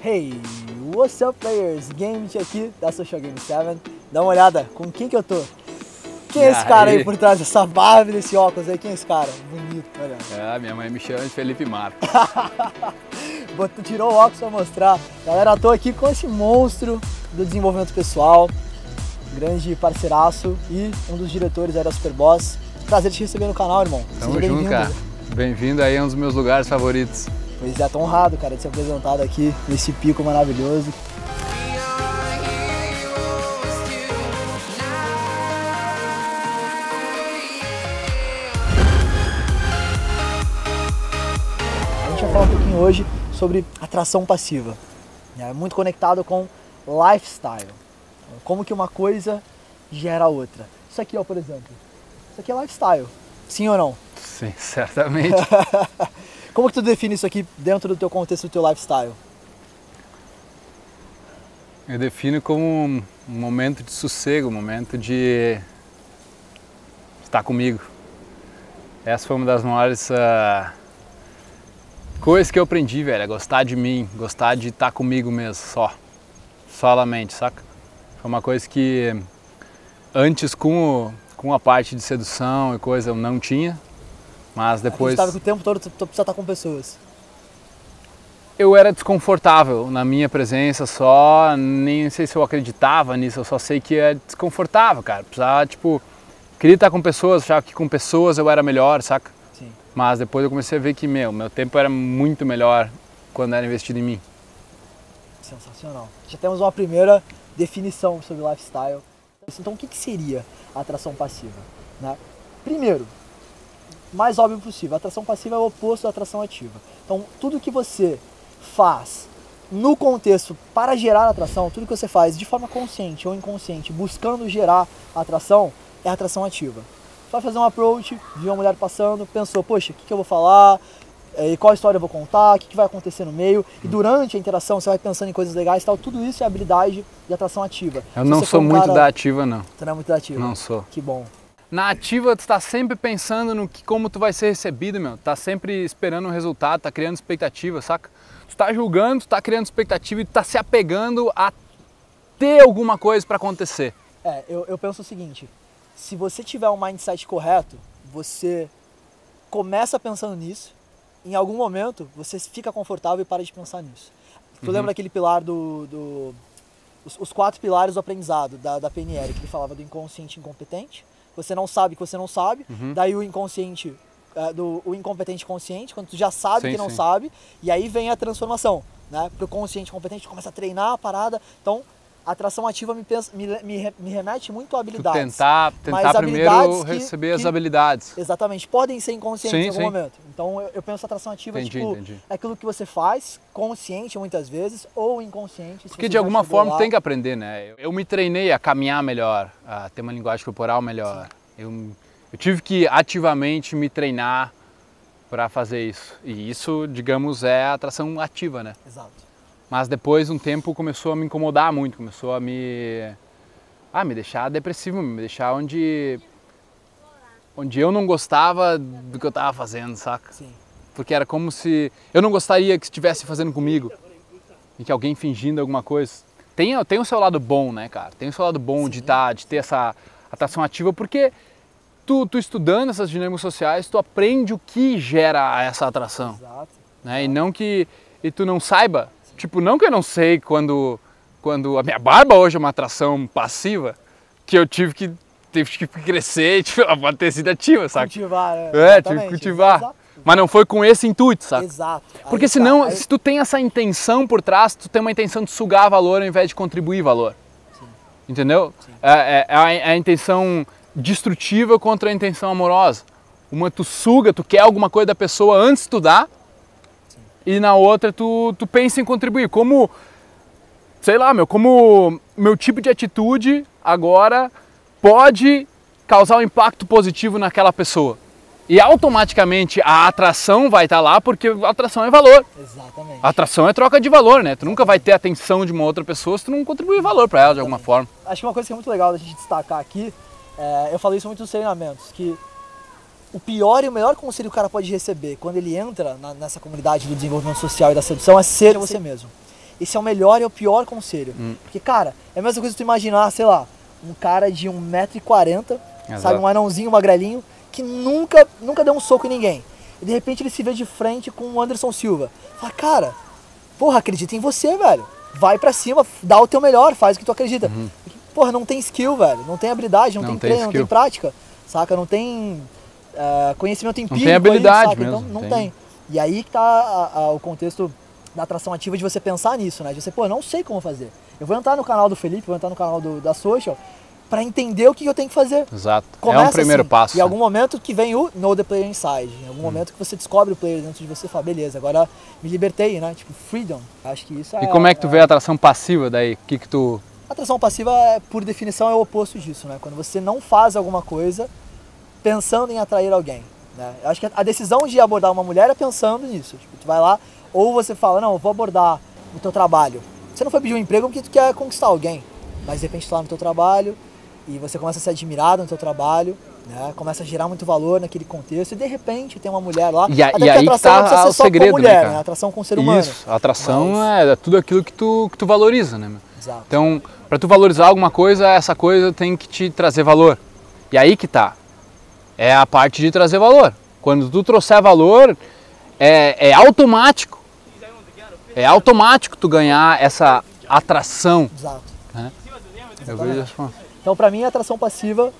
Hey, what's up players? Game aqui da Social Game 7. Dá uma olhada com quem que eu tô. Quem é esse cara aí por trás dessa barba desse óculos aí? Quem é esse cara? Bonito, olha. É, minha mãe me chama de Felipe Marcos. Tirou o óculos pra mostrar. Galera, eu tô aqui com esse monstro do desenvolvimento pessoal, grande parceiraço e um dos diretores aí da Superboss. Prazer te receber no canal, irmão. Tamo junto, cara. Bem-vindo aí a um dos meus lugares favoritos. Pois é, tô honrado, cara, de ser apresentado aqui nesse pico maravilhoso. A gente vai falar um pouquinho hoje sobre atração passiva. É muito conectado com lifestyle. Como que uma coisa gera outra. Isso aqui, ó, por exemplo. Isso aqui é lifestyle. Sim ou não? Sim, certamente. Como que tu define isso aqui dentro do teu contexto do teu lifestyle? Eu defino como um momento de sossego, um momento de estar comigo. Essa foi uma das maiores ah, coisas que eu aprendi, velho. É gostar de mim, gostar de estar comigo mesmo, só. Solamente, saca? Foi uma coisa que antes com, o- com a parte de sedução e coisa eu não tinha, mas depois Acreditava que o tempo todo tu, tu precisa estar com pessoas. eu era desconfortável na minha presença só, nem sei se eu acreditava nisso, eu só sei que é desconfortável, cara. Precisava, tipo, queria estar com pessoas, achava que com pessoas eu era melhor, saca? Sim. Mas depois eu comecei a ver que, meu, meu tempo era muito melhor quando era investido em mim. Sensacional. Já temos uma primeira definição sobre lifestyle. Então, o que, que seria a atração passiva? né? Primeiro, mais óbvio possível, a atração passiva é o oposto da atração ativa. Então, tudo que você faz no contexto para gerar atração, tudo que você faz de forma consciente ou inconsciente, buscando gerar atração, é atração ativa. Você vai fazer um approach, viu uma mulher passando, pensou, poxa, o que, que eu vou falar? Eh, qual história eu vou contar, o que, vai acontecer no meio. E durante a interação você vai pensando em coisas legais e tal. Tudo isso é habilidade de atração ativa. Eu não sou um muito cara- da ativa, não. Você não é muito da ativa? Não sou. Que bom. Na ativa, tu tá sempre pensando no que, como tu vai ser recebido, meu. Tá sempre esperando um resultado, tá criando expectativa, saca? Tu tá julgando, tu tá criando expectativa e tu tá se apegando a ter alguma coisa pra acontecer. É, eu, eu penso o seguinte: se você tiver um mindset correto, você começa pensando nisso, em algum momento você fica confortável e para de pensar nisso. Tu lembra daquele pilar do. do os, os quatro pilares do aprendizado da, da PNL, que ele falava do inconsciente incompetente. Você não sabe que você não sabe, daí o inconsciente. é, do, o incompetente consciente, quando tu já sabe Sim, que não sim. sabe, e aí vem a transformação, né? Pro consciente competente, tu começa a treinar a parada. Então, a atração ativa me, pensa, me, me, me remete muito a Tu habilidades. tentar, Mas tentar primeiro habilidades que- receber as habilidades. Exatamente, podem ser inconscientes Sim, em algum sim. momento. Então eu, eu penso atração ativa Entendi, tipo entendi. é aquilo que você faz, consciente muitas vezes, ou inconsciente. Porque de alguma forma lá. tu tem que aprender, né? Eu me treinei a caminhar melhor, a ter uma linguagem corporal melhor. Eu, eu tive que ativamente me treinar para fazer isso. E isso, digamos, é a atração ativa, né? Exato. Mas depois um tempo começou a me incomodar muito, começou a me ah, me deixar depressivo, me deixar onde onde eu não gostava do que eu tava fazendo, saca? Sim. Porque era como se eu não gostaria que estivesse fazendo comigo e que alguém fingindo alguma coisa. Tem, tem o seu lado bom, né, cara? Tem o seu lado bom de, tá, de ter essa atração ativa, porque tu, tu estudando essas dinâmicas sociais, tu aprende o que gera essa atração Exato. né? E não que e tu não saiba, tipo, não que eu não sei quando quando a minha barba hoje é uma atração passiva, que eu tive que tive que crescer, tipo, ela pode ter sido ativa, sabe? Cultivar, né? É, tive que cultivar. Mas não foi com esse intuito, sabe? Exato. Porque Aí tá, senão, aí- se tu tem essa intenção por trás, tu tem uma intenção de sugar valor ao invés de contribuir valor. Entendeu? É, é- é a, é a intenção destrutiva contra a intenção amorosa. Uma tu suga, tu quer alguma coisa da pessoa antes tu dá, e na outra tu, tu pensa em contribuir. Como, sei lá, meu, como meu tipo de atitude agora pode causar um impacto positivo naquela pessoa. E automaticamente a atração vai estar lá porque atração é valor. Exatamente. A atração é troca de valor, né? Tu nunca vai ter a atenção de uma outra pessoa se tu não contribuir valor para ela de alguma forma. Acho que uma coisa que é muito legal da gente destacar aqui, é, eu falei isso muito nos treinamentos, que o pior e o melhor conselho que o cara pode receber quando ele entra na- nessa comunidade do desenvolvimento social e da sedução é ser você mesmo. esse é o melhor e o pior conselho. Hum. Porque, cara, é a mesma coisa que tu imaginar, sei lá, um cara de 1,40m, sabe, um anãozinho magrelinho, que nunca, nunca deu um soco em ninguém. E de repente ele se vê de frente com o Anderson Silva. Fala, cara, porra, acredita em você, velho. Vai pra cima, dá o teu melhor, faz o que tu acredita. Porque, Porra, não tem skill, velho. Não tem habilidade, não, Não tem tem treino, não tem skill. prática. Saca? Não tem eh, conhecimento empírico. tem aí, habilidade? Então, mesmo, não tem. tem. E aí que tá a- a- o contexto da atração ativa de você pensar nisso, né? De você, pô, eu não sei como fazer. Eu vou entrar no canal do Felipe, vou entrar no canal do, da Social pra entender o que eu tenho que fazer. Exato. é Começa um primeiro assim. passo. E em algum momento que vem o Know the Player Inside. Em Hum. algum momento que você descobre o player dentro de você e fala, beleza, agora me libertei, né? Tipo, freedom. Acho que isso é. E como é que tu vê a atração passiva daí? O que que tu... Atração passiva, é, por definição, é o oposto disso, né? Quando você não faz alguma coisa pensando em atrair alguém. Né? Eu acho que a decisão de abordar uma mulher é pensando nisso. Tipo, tu vai lá, ou você fala, não, eu vou abordar o teu trabalho. Você não foi pedir um emprego porque tu quer conquistar alguém. Mas de repente tu tá lá no teu trabalho e você começa a ser admirado no teu trabalho, né? Começa a gerar muito valor naquele contexto e de repente tem uma mulher lá. E a- Até e aí que atração tá não precisa o ser só segredo, com a né, mulher, né? Atração com o ser humano. Isso, a atração Mas- é tudo aquilo que tu, que tu valoriza, né? Exato. Então, para tu valorizar alguma coisa, essa coisa tem que te trazer valor. E aí que tá. É a parte de trazer valor. Quando tu trouxer valor, é, é automático. É automático tu ganhar essa atração. Exato. Eu vejo. Então, pra mim, a atração passiva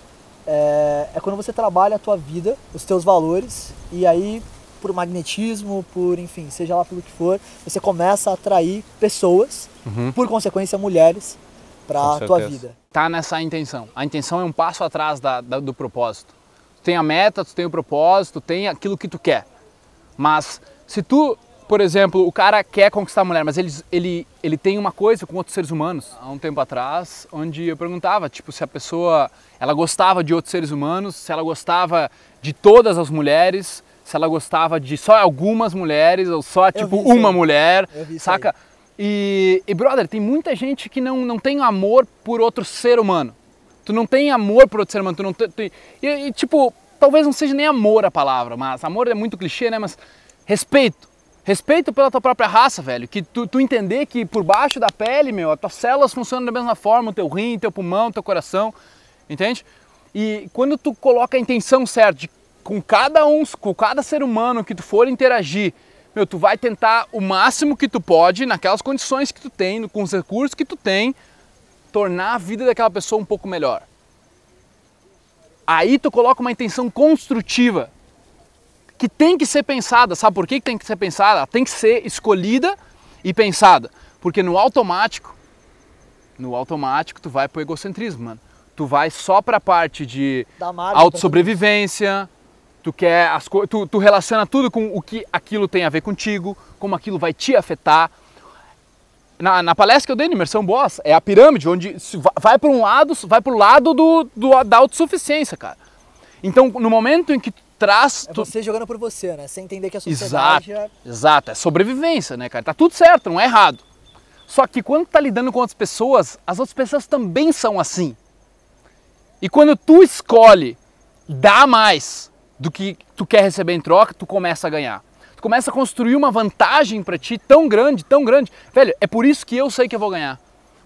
é, é quando você trabalha a tua vida, os teus valores, e aí, por magnetismo, por enfim, seja lá pelo que for, você começa a atrair pessoas, por consequência, mulheres, pra Com tua vida. Tá nessa intenção. A intenção é um passo atrás da- da- do propósito. Tem a meta, tu tem o propósito, tem aquilo que tu quer. Mas se tu, por exemplo, o cara quer conquistar a mulher, mas ele, ele, ele tem uma coisa com outros seres humanos. Há um tempo atrás, onde eu perguntava, tipo, se a pessoa, ela gostava de outros seres humanos, se ela gostava de todas as mulheres, se ela gostava de só algumas mulheres, ou só, tipo, uma aí. mulher, saca? E, e, brother, tem muita gente que não, não tem amor por outro ser humano. Tu não tem amor por outro ser humano, tu não tem, tu- e, e, tipo, talvez não seja nem amor a palavra, mas amor é muito clichê, né? Mas respeito. Respeito pela tua própria raça, velho. Que tu, tu entender que por baixo da pele, meu, as tuas células funcionam da mesma forma, o teu rim, teu pulmão, teu coração, entende? E quando tu coloca a intenção certa de, com cada um, com cada ser humano que tu for interagir, meu, tu vai tentar o máximo que tu pode, naquelas condições que tu tem, com os recursos que tu tem, tornar a vida daquela pessoa um pouco melhor. Aí tu coloca uma intenção construtiva que tem que ser pensada. Sabe por que tem que ser pensada? Ela tem que ser escolhida e pensada. Porque no automático, no automático tu vai pro egocentrismo, mano. Tu vai só pra parte de autossobrevivência, tu quer as tu, tu relaciona tudo com o que aquilo tem a ver contigo, como aquilo vai te afetar. Na, na palestra que eu dei na Imersão Boss, é a pirâmide, onde vai para um lado, vai pro lado do, do- da autossuficiência, cara. Então, no momento em que tu traz... É tu- você jogando por você, né? Sem entender que a Exato, sociedade é... exato, é sobrevivência, né, cara? Tá tudo certo, não é errado. Só que quando tu tá lidando com outras pessoas, as outras pessoas também são assim. E quando tu escolhe dar mais do que tu quer receber em troca, tu começa a ganhar. Tu começa a construir uma vantagem pra ti tão grande, tão grande. Velho, é por isso que eu sei que eu vou ganhar.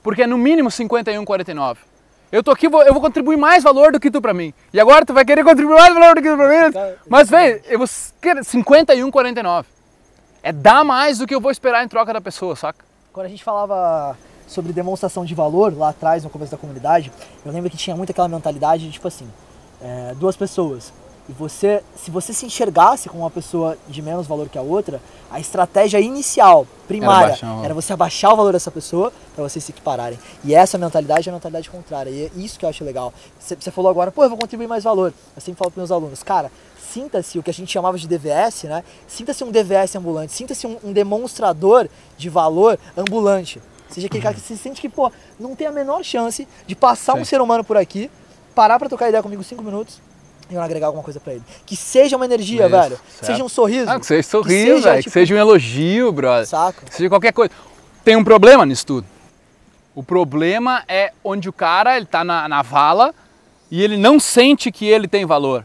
Porque é no mínimo 51, 49. Eu tô aqui, vou- eu vou contribuir mais valor do que tu pra mim. E agora tu vai querer contribuir mais valor do que tu pra mim. Cara, Mas, velho, eu vou querer 51, 49. É dar mais do que eu vou esperar em troca da pessoa, saca? Quando a gente falava sobre demonstração de valor lá atrás, no começo da comunidade, eu lembro que tinha muito aquela mentalidade de tipo assim, é, duas pessoas. E você, se você se enxergasse como uma pessoa de menos valor que a outra, a estratégia inicial, primária, valor. era você abaixar o valor dessa pessoa para vocês se equipararem. E essa mentalidade é a mentalidade contrária. E é isso que eu acho legal. Você você falou agora, pô, eu vou contribuir mais valor. Eu sempre falo para meus alunos, cara, sinta-se o que a gente chamava de DVS, né? Sinta-se um DVS ambulante, sinta-se um, um demonstrador de valor ambulante. Seja aquele cara que se sente que, pô, não tem a menor chance de passar Sim. um ser humano por aqui, parar pra trocar ideia comigo cinco minutos e eu agregar alguma coisa pra ele. Que seja uma energia, Isso, velho. certo. Seja um sorriso. Ah, que seja que sorriso, seja, velho. Que tipo, seja um elogio, brother. Saca? Que seja qualquer coisa. Tem um problema nisso tudo. O problema é onde o cara ele tá na, na vala e ele não sente que ele tem valor.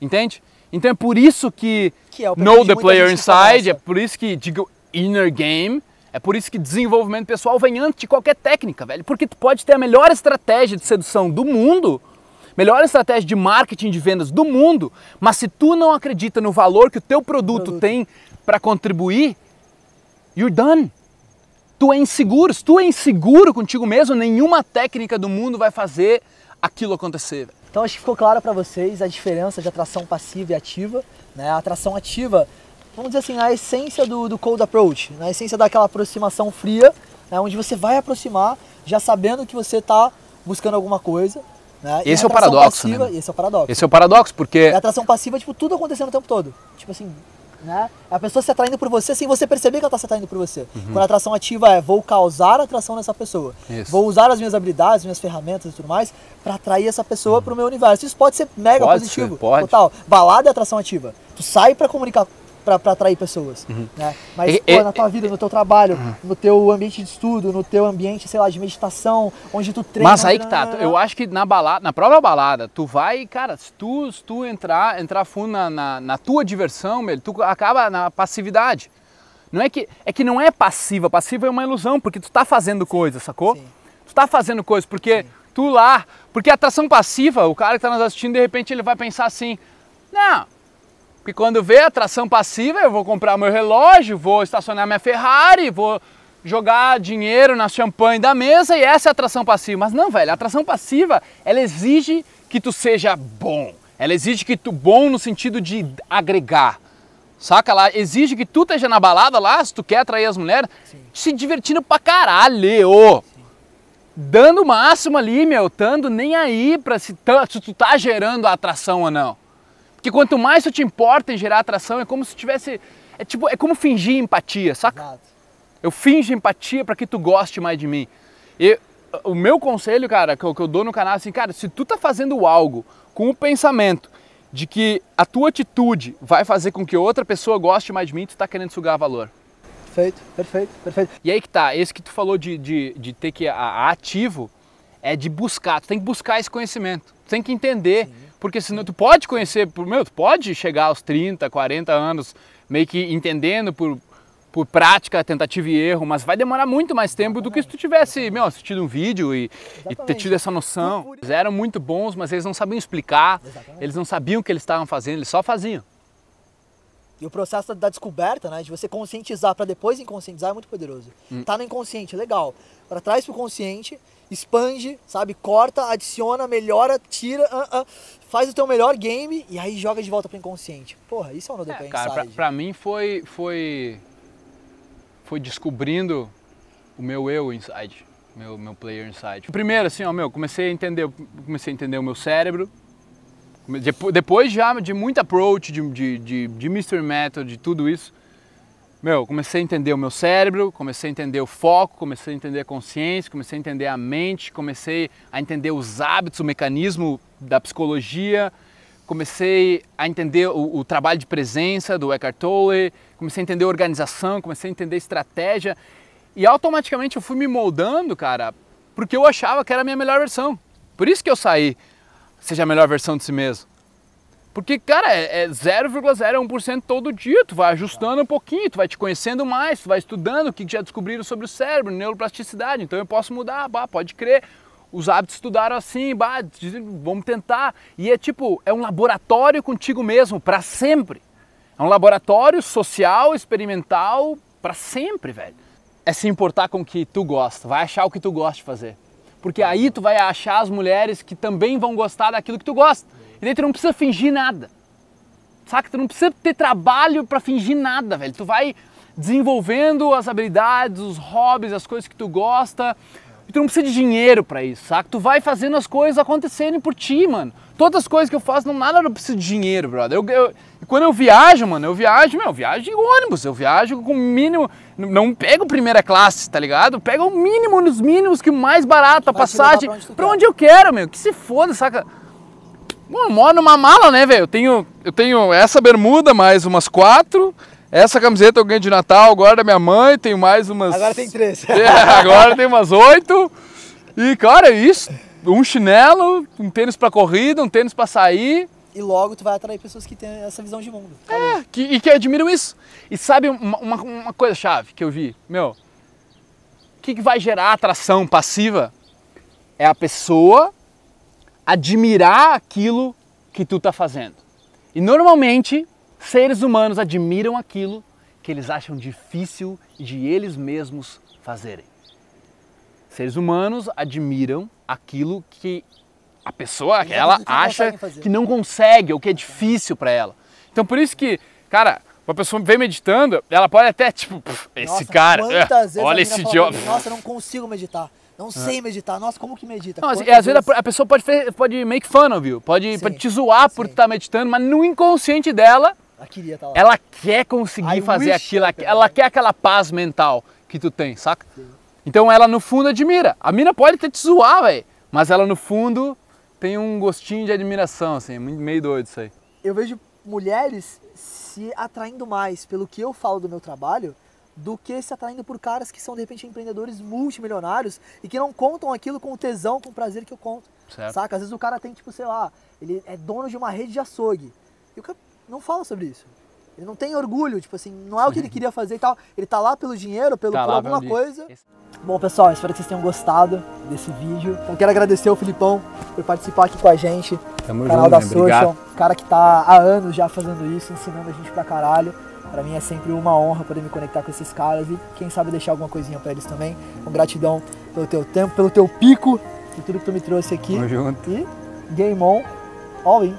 Entende? Então é por isso que, Que é know the player que inside, é por isso que digo inner game, É por isso que desenvolvimento pessoal vem antes de qualquer técnica, velho. Porque tu pode ter a melhor estratégia de sedução do mundo, melhor estratégia de marketing de vendas do mundo, mas se tu não acredita no valor que o teu produto, produto. tem para contribuir, you're done. Tu é inseguro. Se tu é inseguro contigo mesmo, nenhuma técnica do mundo vai fazer aquilo acontecer. Então acho que ficou claro para vocês a diferença de atração passiva e ativa. Né? A atração ativa, vamos dizer assim, a essência do, do cold approach, né? a essência daquela aproximação fria, né? onde você vai aproximar já sabendo que você está buscando alguma coisa. Né? Esse é o paradoxo, passiva, né? Esse é o paradoxo. Esse é o paradoxo, porque... A atração passiva, tipo, tudo acontecendo o tempo todo. Tipo assim, né? A pessoa se atraindo por você sem você perceber que ela está se atraindo por você. Uhum. Quando a atração ativa é vou causar atração nessa pessoa. Isso. Vou usar as minhas habilidades, minhas ferramentas e tudo mais para atrair essa pessoa uhum. para o meu universo. Isso pode ser mega pode positivo. Ser, pode. Total. Balada é atração ativa. Tu sai para comunicar para atrair pessoas. Uhum. Né? Mas e, pô, e, na tua vida, no teu trabalho, uhum. no teu ambiente de estudo, no teu ambiente, sei lá, de meditação, onde tu treina. Mas aí que tá, eu acho que na balada, na própria balada, tu vai, cara, se tu, se tu entrar, entrar fundo na, na, na tua diversão, meu, tu acaba na passividade. Não é que é que não é passiva, passiva é uma ilusão, porque tu tá fazendo coisa, sacou? Sim. Tu tá fazendo coisa porque Sim. tu lá, porque a atração passiva, o cara que tá nos assistindo, de repente ele vai pensar assim: "Não, porque quando vê atração passiva, eu vou comprar meu relógio, vou estacionar minha Ferrari, vou jogar dinheiro na champanhe da mesa e essa é a atração passiva. Mas não, velho, a atração passiva, ela exige que tu seja bom. Ela exige que tu bom no sentido de agregar. Saca? Ela exige que tu esteja na balada lá, se tu quer atrair as mulheres, Sim. se divertindo pra caralho. Sim. Dando o máximo ali, meu, tando nem aí pra se, se tu tá gerando a atração ou não. Porque quanto mais tu te importa em gerar atração, é como se tivesse. É tipo, é como fingir empatia, saca? Exato. Eu finjo empatia para que tu goste mais de mim. E o meu conselho, cara, que eu, que eu dou no canal, é assim, cara, se tu tá fazendo algo com o pensamento de que a tua atitude vai fazer com que outra pessoa goste mais de mim, tu tá querendo sugar valor. Perfeito, perfeito, perfeito. E aí que tá, esse que tu falou de, de, de ter que a, a ativo é de buscar, tu tem que buscar esse conhecimento, tu tem que entender. Sim porque senão tu pode conhecer, meu, tu pode chegar aos 30, 40 anos meio que entendendo por, por prática, tentativa e erro, mas vai demorar muito mais tempo do que se tu tivesse, meu, assistido um vídeo e, e ter tido essa noção. Eles eram muito bons, mas eles não sabiam explicar, Exatamente. eles não sabiam o que eles estavam fazendo, eles só faziam. E o processo da descoberta, né, de você conscientizar para depois inconscientizar é muito poderoso. Hum. Tá no inconsciente, legal. Para trás pro consciente, expande, sabe? Corta, adiciona, melhora, tira, uh, uh, faz o teu melhor game e aí joga de volta pro inconsciente. Porra, isso é o No é, Cara, pra, pra, mim foi, foi, foi descobrindo o meu eu inside, meu, meu player inside. Primeiro, assim, ó, meu, comecei a entender, comecei a entender o meu cérebro. Depois já de muito approach, de, de, de, de Mystery Method, de tudo isso, meu, comecei a entender o meu cérebro, comecei a entender o foco, comecei a entender a consciência, comecei a entender a mente, comecei a entender os hábitos, o mecanismo da psicologia, comecei a entender o, o trabalho de presença do Eckhart Tolle, comecei a entender organização, comecei a entender estratégia e automaticamente eu fui me moldando, cara, porque eu achava que era a minha melhor versão. Por isso que eu saí, seja a melhor versão de si mesmo. Porque, cara, é, é 0,01% todo dia. Tu vai ajustando um pouquinho, tu vai te conhecendo mais, tu vai estudando o que já descobriram sobre o cérebro, neuroplasticidade. Então eu posso mudar, bah, pode crer. Os hábitos estudaram assim, bah, vamos tentar. E é tipo, é um laboratório contigo mesmo, para sempre. É um laboratório social, experimental, para sempre, velho. É se importar com o que tu gosta, vai achar o que tu gosta de fazer. Porque aí tu vai achar as mulheres que também vão gostar daquilo que tu gosta. E daí tu não precisa fingir nada. Saca? Tu não precisa ter trabalho para fingir nada, velho. Tu vai desenvolvendo as habilidades, os hobbies, as coisas que tu gosta. E tu não precisa de dinheiro para isso, saca? Tu vai fazendo as coisas acontecerem por ti, mano. Todas as coisas que eu faço, não nada eu preciso de dinheiro, brother. Eu, eu, quando eu viajo, mano, eu viajo, meu, eu viajo de ônibus, eu viajo com o mínimo, não pego primeira classe, tá ligado? Eu pego o mínimo nos mínimos, que o mais barato, a passagem, pra onde, pra onde eu quero, meu. Que se foda, saca? Bom, eu moro numa mala, né, velho? Eu tenho, eu tenho essa bermuda, mais umas quatro. Essa camiseta eu ganhei de Natal agora da minha mãe. Tenho mais umas. Agora tem três. É, agora tem umas oito. E, cara, é isso. Um chinelo, um tênis pra corrida, um tênis pra sair. E logo tu vai atrair pessoas que têm essa visão de mundo. É, que, e que admiram isso. E sabe uma, uma, uma coisa chave que eu vi? Meu, que, que vai gerar atração passiva? É a pessoa admirar aquilo que tu tá fazendo. E normalmente, seres humanos admiram aquilo que eles acham difícil de eles mesmos fazerem. Seres humanos admiram aquilo que a pessoa, ela acha que não consegue ou que é difícil para ela. Então por isso que, cara, uma pessoa vem meditando, ela pode até tipo, "Pff, esse Nossa, cara, é, olha esse idiota. Nossa, eu não consigo meditar. Não sei meditar. Nossa, como que medita? Não, às vezes a, a pessoa pode, pode make fun of you, pode, Sim, pode te zoar por sim. estar meditando, mas no inconsciente dela, Ela lá. ela quer conseguir I fazer aquilo, ela, ela quer aquela paz mental que tu tem, saca? Então ela no fundo admira. A mina pode até te zoar, velho, mas ela no fundo tem um gostinho de admiração, assim, é meio doido isso aí. eu vejo mulheres se atraindo mais pelo que eu falo do meu trabalho do que se atraindo por caras que são de repente empreendedores multimilionários e que não contam aquilo com o tesão, com o prazer que eu conto. Certo. Saca? Às vezes o cara tem, tipo, sei lá, ele é dono de uma rede de açougue. E o cara não fala sobre isso. Ele não tem orgulho, tipo assim, não é o que ele queria fazer e tal. Ele tá lá pelo dinheiro, pelo, Tá por alguma coisa. dia. Bom, pessoal, espero que vocês tenham gostado desse vídeo. Eu quero agradecer ao Filipão por participar aqui com a gente. Tamo canal junto, da né? Social, cara que tá há anos já fazendo isso, ensinando a gente pra caralho. Pra mim é sempre uma honra poder me conectar com esses caras e quem sabe deixar alguma coisinha pra eles também. Com gratidão pelo teu tempo, pelo teu pico, por tudo que tu me trouxe aqui. Tamo junto. E game on, all in.